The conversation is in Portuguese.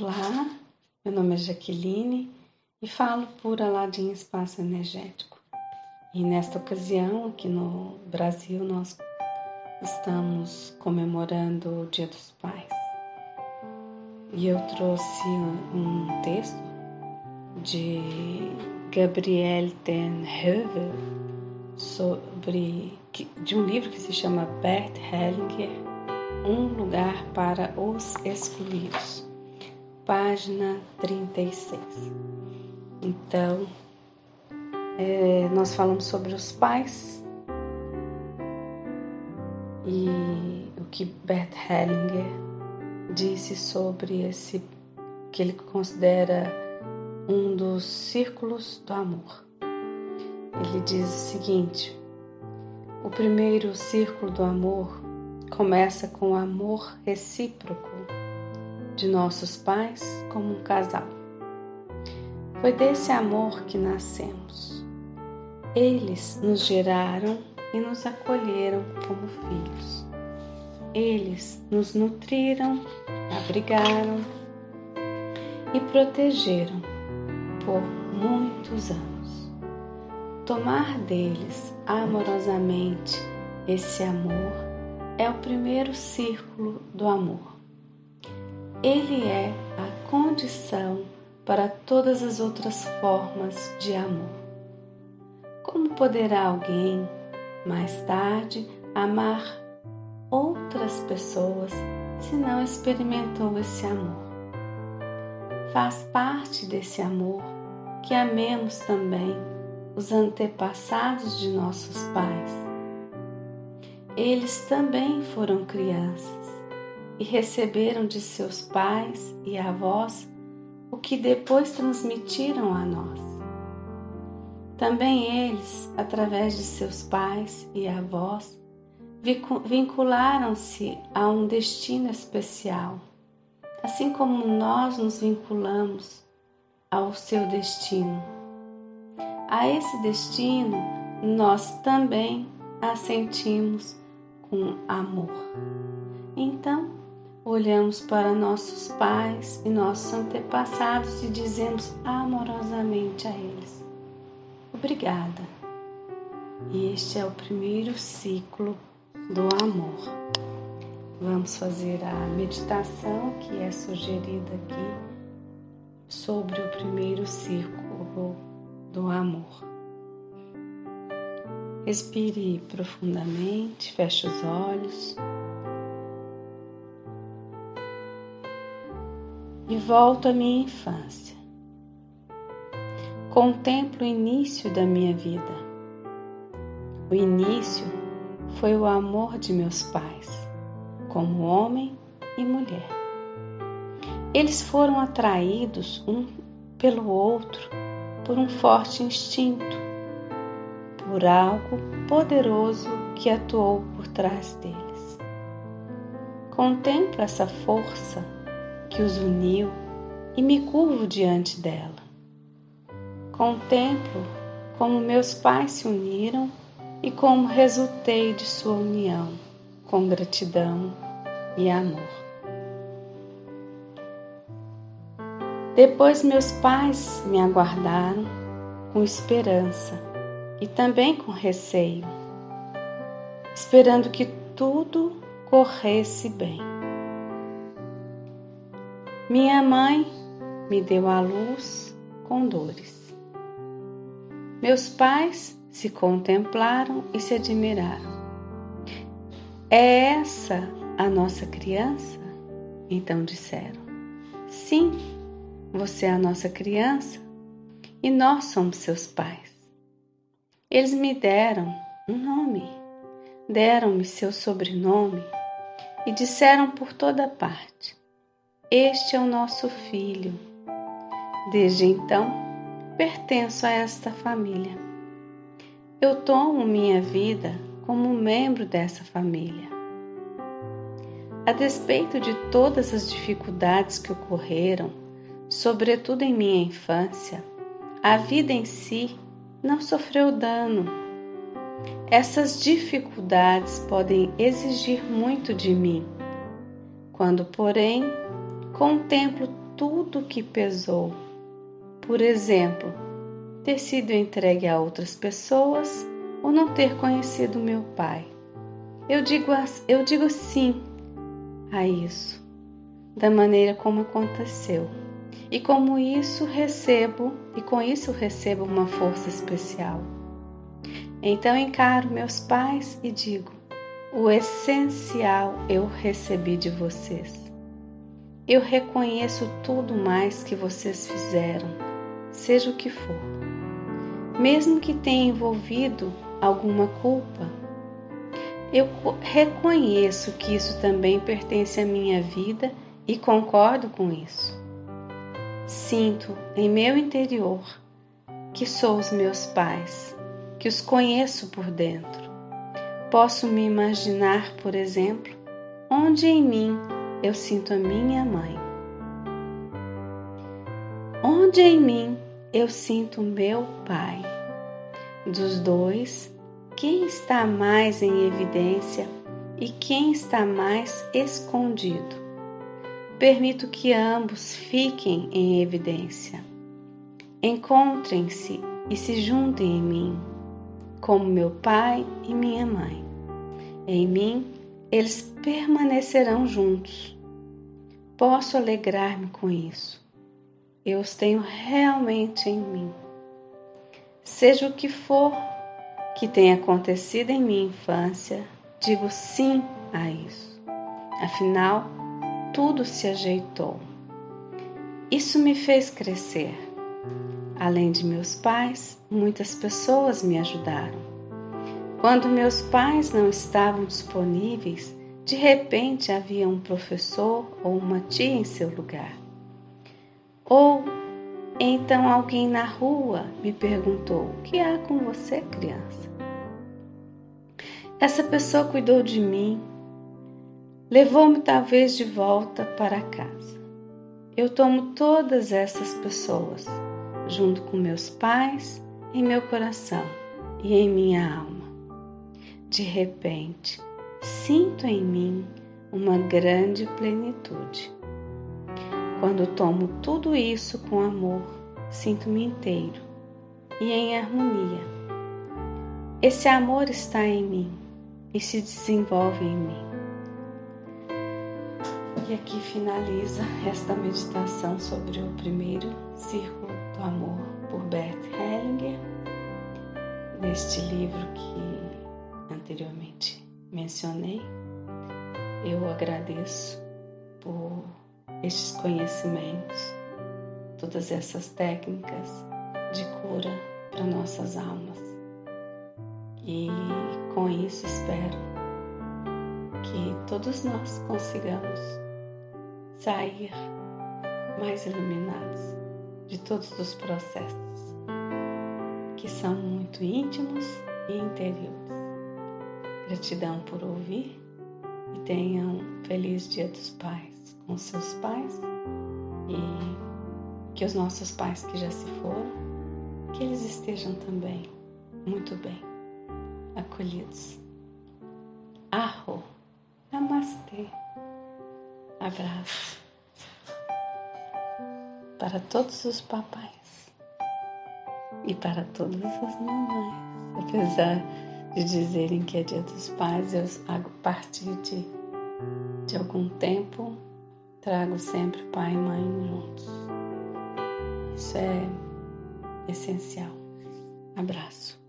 Olá, meu nome é Jaqueline e falo por Aladim Espaço Energético. E nesta ocasião, aqui no Brasil, nós estamos comemorando o Dia dos Pais. E eu trouxe um texto de Gabrielle Ten Heuvel sobre de um livro que se chama Bert Hellinger, Um Lugar para os Excluídos página 36. Então, é, nós falamos sobre os pais e o que Bert Hellinger disse sobre esse que ele considera um dos círculos do amor. Ele diz o seguinte: o primeiro círculo do amor começa com o amor recíproco de nossos pais como um casal. Foi desse amor que nascemos. Eles nos geraram e nos acolheram como filhos. Eles nos nutriram, abrigaram e protegeram por muitos anos. Tomar deles amorosamente esse amor é o primeiro círculo do amor. Ele é a condição para todas as outras formas de amor. Como poderá alguém, mais tarde, amar outras pessoas se não experimentou esse amor? Faz parte desse amor que amemos também os antepassados de nossos pais. Eles também foram crianças e receberam de seus pais e avós o que depois transmitiram a nós. Também eles, através de seus pais e avós, vincularam-se a um destino especial, assim como nós nos vinculamos ao seu destino. A esse destino nós também assentimos com amor. Então, olhamos para nossos pais e nossos antepassados e dizemos amorosamente a eles: Obrigada. E este é o primeiro ciclo do amor. Vamos fazer a meditação que é sugerida aqui sobre o primeiro círculo do amor. Respire profundamente, feche os olhos. E volto à minha infância. Contemplo o início da minha vida. O início foi o amor de meus pais, como homem e mulher. Eles foram atraídos um pelo outro por um forte instinto, por algo poderoso que atuou por trás deles. Contemplo essa força que os uniu e me curvo diante dela. Contemplo como meus pais se uniram e como resultei de sua união, com gratidão e amor. Depois meus pais me aguardaram com esperança e também com receio, esperando que tudo corresse bem. Minha mãe me deu a luz com dores. Meus pais se contemplaram e se admiraram. É essa a nossa criança? Então disseram: Sim, você é a nossa criança e nós somos seus pais. Eles me deram um nome, deram-me seu sobrenome e disseram por toda parte: este é o nosso filho. Desde então, pertenço a esta família. Eu tomo minha vida como membro dessa família. A despeito de todas as dificuldades que ocorreram, sobretudo em minha infância, a vida em si não sofreu dano. Essas dificuldades podem exigir muito de mim. Quando, porém, contemplo tudo que pesou. Por exemplo, ter sido entregue a outras pessoas ou não ter conhecido meu pai. Eu digo, eu digo sim a isso, da maneira como aconteceu. E como isso recebo, e com isso recebo uma força especial. Então encaro meus pais e digo: o essencial eu recebi de vocês. Eu reconheço tudo mais que vocês fizeram, seja o que for. Mesmo que tenha envolvido alguma culpa, eu reconheço que isso também pertence à minha vida e concordo com isso. Sinto em meu interior que sou os meus pais, que os conheço por dentro. Posso me imaginar, por exemplo, onde em mim eu sinto a minha mãe. Onde em mim eu sinto meu pai. Dos dois, quem está mais em evidência e quem está mais escondido? Permito que ambos fiquem em evidência. Encontrem-se e se juntem em mim, como meu pai e minha mãe. Em mim, eles permanecerão juntos. Posso alegrar-me com isso. Eu os tenho realmente em mim. Seja o que for que tenha acontecido em minha infância, digo sim a isso. Afinal, tudo se ajeitou. Isso me fez crescer. Além de meus pais, muitas pessoas me ajudaram. Quando meus pais não estavam disponíveis, de repente havia um professor ou uma tia em seu lugar. Ou então alguém na rua me perguntou: O que há com você, criança? Essa pessoa cuidou de mim, levou-me talvez de volta para casa. Eu tomo todas essas pessoas, junto com meus pais, em meu coração e em minha alma. De repente, sinto em mim uma grande plenitude. Quando tomo tudo isso com amor, sinto-me inteiro e em harmonia. Esse amor está em mim e se desenvolve em mim. E aqui finaliza esta meditação sobre o primeiro círculo do amor por Bert Hellinger, neste livro que anteriormente mencionei. Eu agradeço por estes conhecimentos, todas essas técnicas de cura para nossas almas. E com isso espero que todos nós consigamos sair mais iluminados de todos os processos que são muito íntimos e interiores. Gratidão por ouvir e tenham um feliz Dia dos Pais com seus pais e que os nossos pais que já se foram, que eles estejam também muito bem, acolhidos. Arro, namastê, abraço. Para todos os papais e para todas as mamães, apesar de dizerem que é dia dos pais, eu a partir de, de algum tempo trago sempre pai e mãe juntos. Isso é essencial. Abraço.